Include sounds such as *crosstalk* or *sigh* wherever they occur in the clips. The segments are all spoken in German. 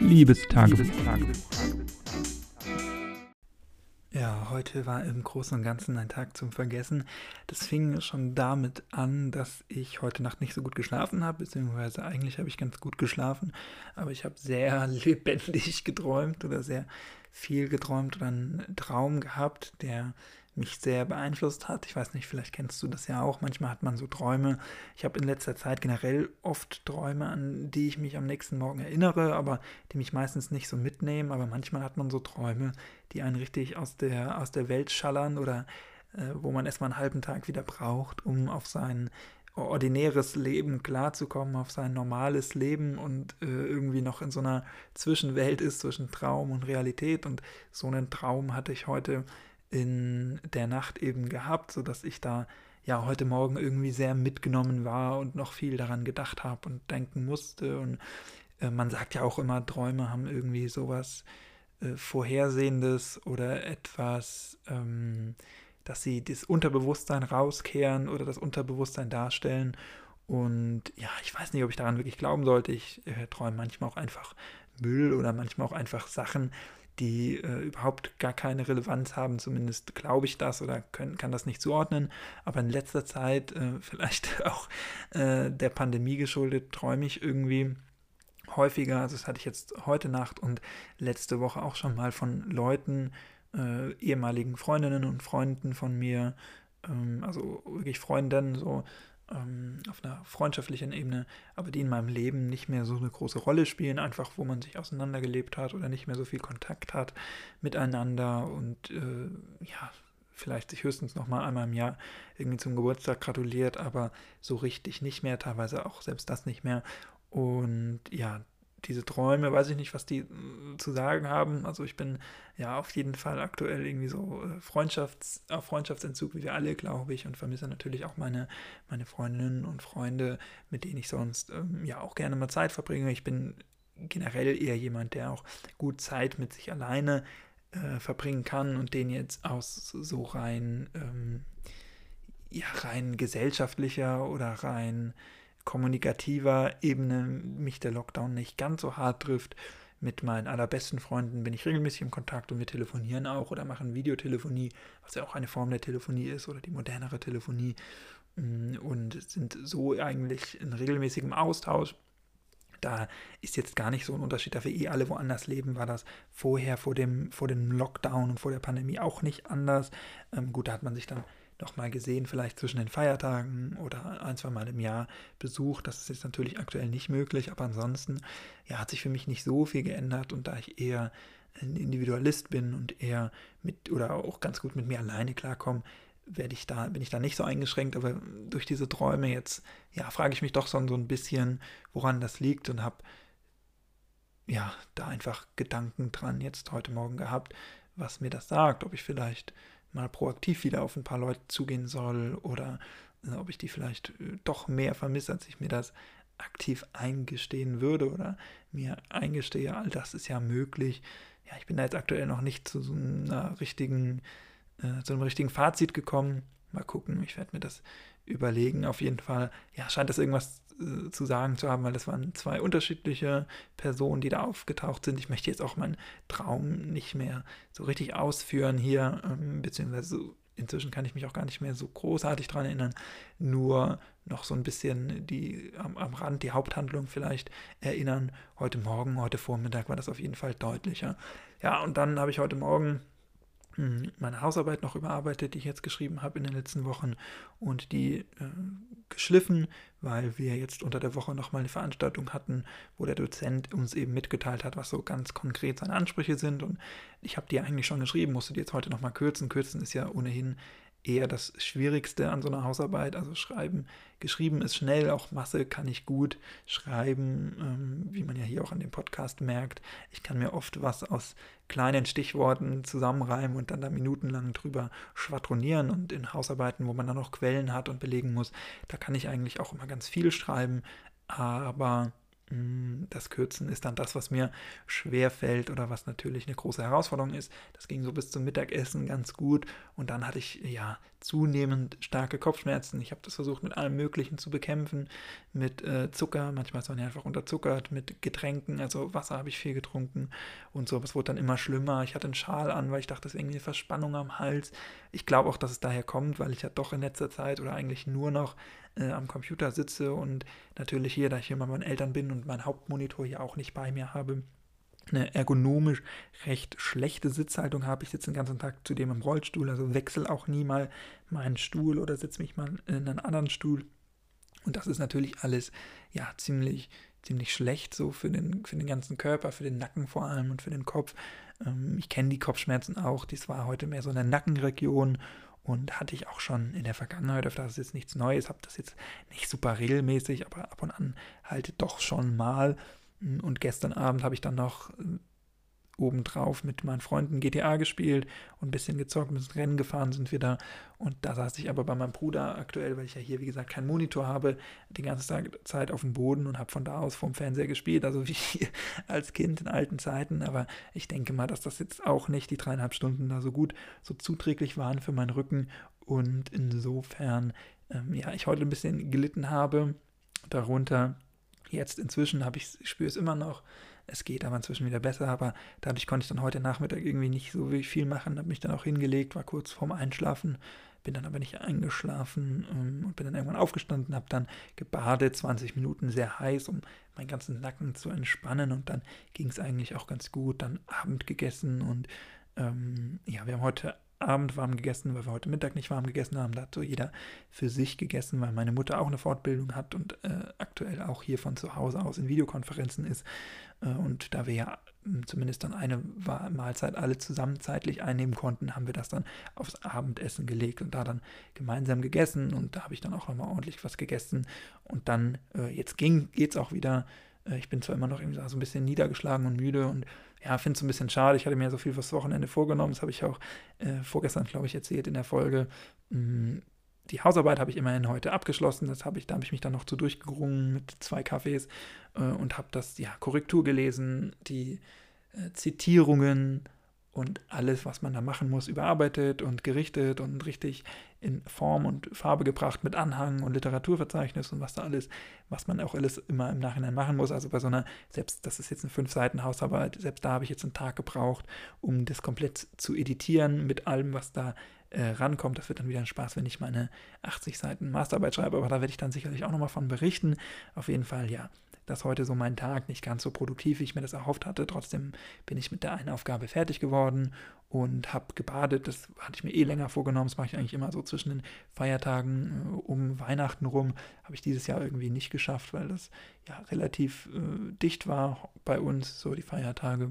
Liebestagebuch. Ja, heute war im Großen und Ganzen ein Tag zum Vergessen. Das fing schon damit an, dass ich heute Nacht nicht so gut geschlafen habe, beziehungsweise eigentlich habe ich ganz gut geschlafen, aber ich habe sehr *laughs* lebendig geträumt oder sehr viel geträumt oder einen Traum gehabt, der mich sehr beeinflusst hat. Ich weiß nicht, vielleicht kennst du das ja auch. Manchmal hat man so Träume. Ich habe in letzter Zeit generell oft Träume, an die ich mich am nächsten Morgen erinnere, aber die mich meistens nicht so mitnehmen. Aber manchmal hat man so Träume, die einen richtig aus der, aus der Welt schallern oder äh, wo man erstmal einen halben Tag wieder braucht, um auf sein ordinäres Leben klarzukommen, auf sein normales Leben und äh, irgendwie noch in so einer Zwischenwelt ist zwischen Traum und Realität. Und so einen Traum hatte ich heute in der Nacht eben gehabt, sodass ich da ja heute Morgen irgendwie sehr mitgenommen war und noch viel daran gedacht habe und denken musste. Und äh, man sagt ja auch immer, Träume haben irgendwie sowas äh, Vorhersehendes oder etwas, ähm, dass sie das Unterbewusstsein rauskehren oder das Unterbewusstsein darstellen. Und ja, ich weiß nicht, ob ich daran wirklich glauben sollte. Ich äh, träume manchmal auch einfach Müll oder manchmal auch einfach Sachen, die äh, überhaupt gar keine Relevanz haben. Zumindest glaube ich das oder können, kann das nicht zuordnen. Aber in letzter Zeit, äh, *laughs* vielleicht auch äh, der Pandemie geschuldet, träume ich irgendwie häufiger. Also das hatte ich jetzt heute Nacht und letzte Woche auch schon mal von Leuten, äh, ehemaligen Freundinnen und Freunden von mir, ähm, also wirklich Freundinnen, so ähm, auf einer freundschaftlichen Ebene, aber die in meinem Leben nicht mehr so eine große Rolle spielen, einfach wo man sich auseinandergelebt hat oder nicht mehr so viel Kontakt hat miteinander und äh, ja, vielleicht sich höchstens noch mal einmal im Jahr irgendwie zum Geburtstag gratuliert, aber so richtig nicht mehr, teilweise auch selbst das nicht mehr. Und ja, diese Träume, weiß ich nicht, was die äh, zu sagen haben. Also ich bin ja auf jeden Fall aktuell irgendwie so äh, Freundschafts-, auf Freundschaftsentzug, wie wir alle, glaube ich, und vermisse natürlich auch meine, meine Freundinnen und Freunde, mit denen ich sonst ähm, ja auch gerne mal Zeit verbringe. Ich bin generell eher jemand, der auch gut Zeit mit sich alleine äh, verbringen kann und den jetzt aus so rein, ähm, ja, rein gesellschaftlicher oder rein kommunikativer Ebene mich der Lockdown nicht ganz so hart trifft. Mit meinen allerbesten Freunden bin ich regelmäßig im Kontakt und wir telefonieren auch oder machen Videotelefonie, was ja auch eine Form der Telefonie ist oder die modernere Telefonie mm, und sind so eigentlich in regelmäßigem Austausch. Da ist jetzt gar nicht so ein Unterschied, da wir eh alle woanders leben, war das vorher, vor dem, vor dem Lockdown und vor der Pandemie auch nicht anders. Ähm, gut, da hat man sich dann nochmal gesehen, vielleicht zwischen den Feiertagen oder ein, zwei Mal im Jahr besucht. Das ist jetzt natürlich aktuell nicht möglich, aber ansonsten ja, hat sich für mich nicht so viel geändert und da ich eher ein Individualist bin und eher mit oder auch ganz gut mit mir alleine klarkomme, werde ich da, bin ich da nicht so eingeschränkt, aber durch diese Träume jetzt, ja, frage ich mich doch so, so ein bisschen, woran das liegt und habe ja, da einfach Gedanken dran jetzt heute Morgen gehabt, was mir das sagt, ob ich vielleicht mal proaktiv wieder auf ein paar Leute zugehen soll oder äh, ob ich die vielleicht äh, doch mehr vermisse, als ich mir das aktiv eingestehen würde oder mir eingestehe, all das ist ja möglich. Ja, ich bin da jetzt aktuell noch nicht zu so einer richtigen, äh, zu einem richtigen Fazit gekommen. Mal gucken, ich werde mir das überlegen. Auf jeden Fall, ja, scheint das irgendwas äh, zu sagen zu haben, weil das waren zwei unterschiedliche Personen, die da aufgetaucht sind. Ich möchte jetzt auch meinen Traum nicht mehr so richtig ausführen hier, ähm, beziehungsweise inzwischen kann ich mich auch gar nicht mehr so großartig daran erinnern, nur noch so ein bisschen die am, am Rand die Haupthandlung vielleicht erinnern. Heute Morgen, heute Vormittag war das auf jeden Fall deutlicher. Ja, und dann habe ich heute Morgen meine Hausarbeit noch überarbeitet, die ich jetzt geschrieben habe in den letzten Wochen und die äh, geschliffen, weil wir jetzt unter der Woche nochmal eine Veranstaltung hatten, wo der Dozent uns eben mitgeteilt hat, was so ganz konkret seine Ansprüche sind und ich habe die eigentlich schon geschrieben, musste die jetzt heute nochmal kürzen. Kürzen ist ja ohnehin eher das Schwierigste an so einer Hausarbeit. Also schreiben, geschrieben ist schnell, auch Masse kann ich gut schreiben, ähm, wie man ja hier auch an dem Podcast merkt. Ich kann mir oft was aus kleinen Stichworten zusammenreimen und dann da minutenlang drüber schwadronieren. Und in Hausarbeiten, wo man dann noch Quellen hat und belegen muss, da kann ich eigentlich auch immer ganz viel schreiben. Aber das Kürzen ist dann das, was mir schwer fällt oder was natürlich eine große Herausforderung ist. Das ging so bis zum Mittagessen ganz gut und dann hatte ich ja zunehmend starke Kopfschmerzen. Ich habe das versucht mit allem Möglichen zu bekämpfen, mit äh, Zucker, manchmal ist man ja einfach unterzuckert, mit Getränken, also Wasser habe ich viel getrunken und so, aber es wurde dann immer schlimmer. Ich hatte einen Schal an, weil ich dachte, das ist irgendwie eine Verspannung am Hals. Ich glaube auch, dass es daher kommt, weil ich ja doch in letzter Zeit oder eigentlich nur noch äh, am Computer sitze und natürlich hier, da ich hier bei meinen Eltern bin und meinen Hauptmonitor hier auch nicht bei mir habe, eine ergonomisch recht schlechte Sitzhaltung habe. Ich sitze den ganzen Tag zudem im Rollstuhl, also wechsle auch nie mal meinen Stuhl oder setze mich mal in einen anderen Stuhl. Und das ist natürlich alles ja ziemlich, ziemlich schlecht so für den, für den ganzen Körper, für den Nacken vor allem und für den Kopf. Ähm, ich kenne die Kopfschmerzen auch, dies war heute mehr so in der Nackenregion und hatte ich auch schon in der Vergangenheit öfter, das ist jetzt nichts Neues, habe das jetzt nicht super regelmäßig, aber ab und an halt doch schon mal. Und gestern Abend habe ich dann noch äh, obendrauf mit meinen Freunden GTA gespielt und ein bisschen gezockt, ein bisschen Rennen gefahren sind wir da. Und da saß ich aber bei meinem Bruder aktuell, weil ich ja hier, wie gesagt, keinen Monitor habe, die ganze Zeit auf dem Boden und habe von da aus vom Fernseher gespielt, also wie *laughs* als Kind in alten Zeiten. Aber ich denke mal, dass das jetzt auch nicht die dreieinhalb Stunden da so gut, so zuträglich waren für meinen Rücken. Und insofern, ähm, ja, ich heute ein bisschen gelitten habe darunter. Jetzt inzwischen habe ich, spüre es immer noch, es geht aber inzwischen wieder besser, aber dadurch konnte ich dann heute Nachmittag irgendwie nicht so viel machen, habe mich dann auch hingelegt, war kurz vorm Einschlafen, bin dann aber nicht eingeschlafen ähm, und bin dann irgendwann aufgestanden, habe dann gebadet, 20 Minuten sehr heiß, um meinen ganzen Nacken zu entspannen und dann ging es eigentlich auch ganz gut, dann Abend gegessen und ähm, ja, wir haben heute Abend warm gegessen, weil wir heute Mittag nicht warm gegessen haben. Da hat so jeder für sich gegessen, weil meine Mutter auch eine Fortbildung hat und äh, aktuell auch hier von zu Hause aus in Videokonferenzen ist. Äh, und da wir ja hm, zumindest dann eine Mahlzeit alle zusammen zeitlich einnehmen konnten, haben wir das dann aufs Abendessen gelegt und da dann gemeinsam gegessen. Und da habe ich dann auch nochmal ordentlich was gegessen. Und dann, äh, jetzt geht es auch wieder. Äh, ich bin zwar immer noch irgendwie so ein bisschen niedergeschlagen und müde und ja, finde es ein bisschen schade. Ich hatte mir so viel fürs Wochenende vorgenommen. Das habe ich auch äh, vorgestern, glaube ich, erzählt in der Folge. Mm, die Hausarbeit habe ich immerhin heute abgeschlossen. Das habe ich, da habe ich mich dann noch zu durchgerungen mit zwei Kaffees äh, und habe das ja Korrektur gelesen, die äh, Zitierungen und alles, was man da machen muss, überarbeitet und gerichtet und richtig in Form und Farbe gebracht mit Anhang und Literaturverzeichnis und was da alles, was man auch alles immer im Nachhinein machen muss. Also bei so einer, selbst das ist jetzt eine fünf Seiten Hausarbeit, selbst da habe ich jetzt einen Tag gebraucht, um das komplett zu editieren mit allem, was da äh, rankommt. Das wird dann wieder ein Spaß, wenn ich meine 80 Seiten Masterarbeit schreibe, aber da werde ich dann sicherlich auch nochmal von berichten. Auf jeden Fall, ja, dass heute so mein Tag nicht ganz so produktiv, wie ich mir das erhofft hatte. Trotzdem bin ich mit der einen Aufgabe fertig geworden und habe gebadet. Das hatte ich mir eh länger vorgenommen. Das mache ich eigentlich immer so zwischen den Feiertagen äh, um Weihnachten rum. Habe ich dieses Jahr irgendwie nicht geschafft, weil das ja relativ äh, dicht war bei uns, so die Feiertage.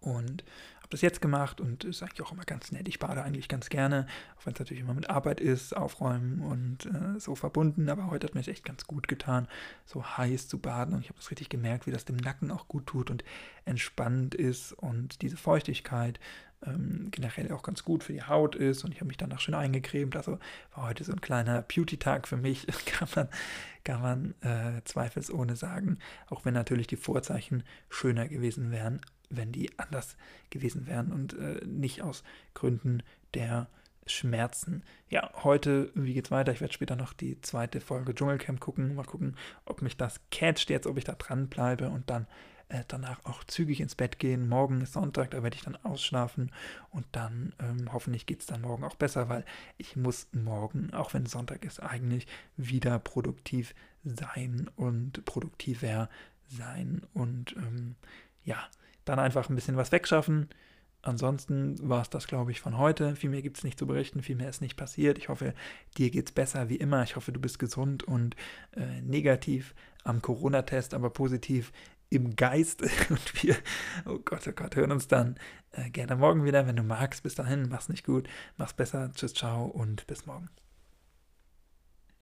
Und habe das jetzt gemacht und ist eigentlich auch immer ganz nett. Ich bade eigentlich ganz gerne, auch wenn es natürlich immer mit Arbeit ist, Aufräumen und äh, so verbunden. Aber heute hat mir es echt ganz gut getan, so heiß zu baden. Und ich habe das richtig gemerkt, wie das dem Nacken auch gut tut und entspannt ist und diese Feuchtigkeit ähm, generell auch ganz gut für die Haut ist. Und ich habe mich danach schön eingecremt. Also war heute so ein kleiner Beauty-Tag für mich, *laughs* kann man, kann man äh, zweifelsohne sagen. Auch wenn natürlich die Vorzeichen schöner gewesen wären wenn die anders gewesen wären und äh, nicht aus Gründen der Schmerzen. Ja, heute, wie geht's weiter? Ich werde später noch die zweite Folge Dschungelcamp gucken. Mal gucken, ob mich das catcht jetzt, ob ich da dran bleibe und dann äh, danach auch zügig ins Bett gehen. Morgen ist Sonntag, da werde ich dann ausschlafen und dann ähm, hoffentlich geht es dann morgen auch besser, weil ich muss morgen, auch wenn Sonntag ist, eigentlich wieder produktiv sein und produktiver sein und ähm, ja, dann einfach ein bisschen was wegschaffen. Ansonsten war es das, glaube ich, von heute. Viel mehr gibt es nicht zu berichten, viel mehr ist nicht passiert. Ich hoffe, dir geht es besser wie immer. Ich hoffe, du bist gesund und äh, negativ am Corona-Test, aber positiv im Geist. *laughs* Und wir, oh Gott, oh Gott, hören uns dann äh, gerne morgen wieder, wenn du magst. Bis dahin, mach's nicht gut, mach's besser. Tschüss, ciao und bis morgen.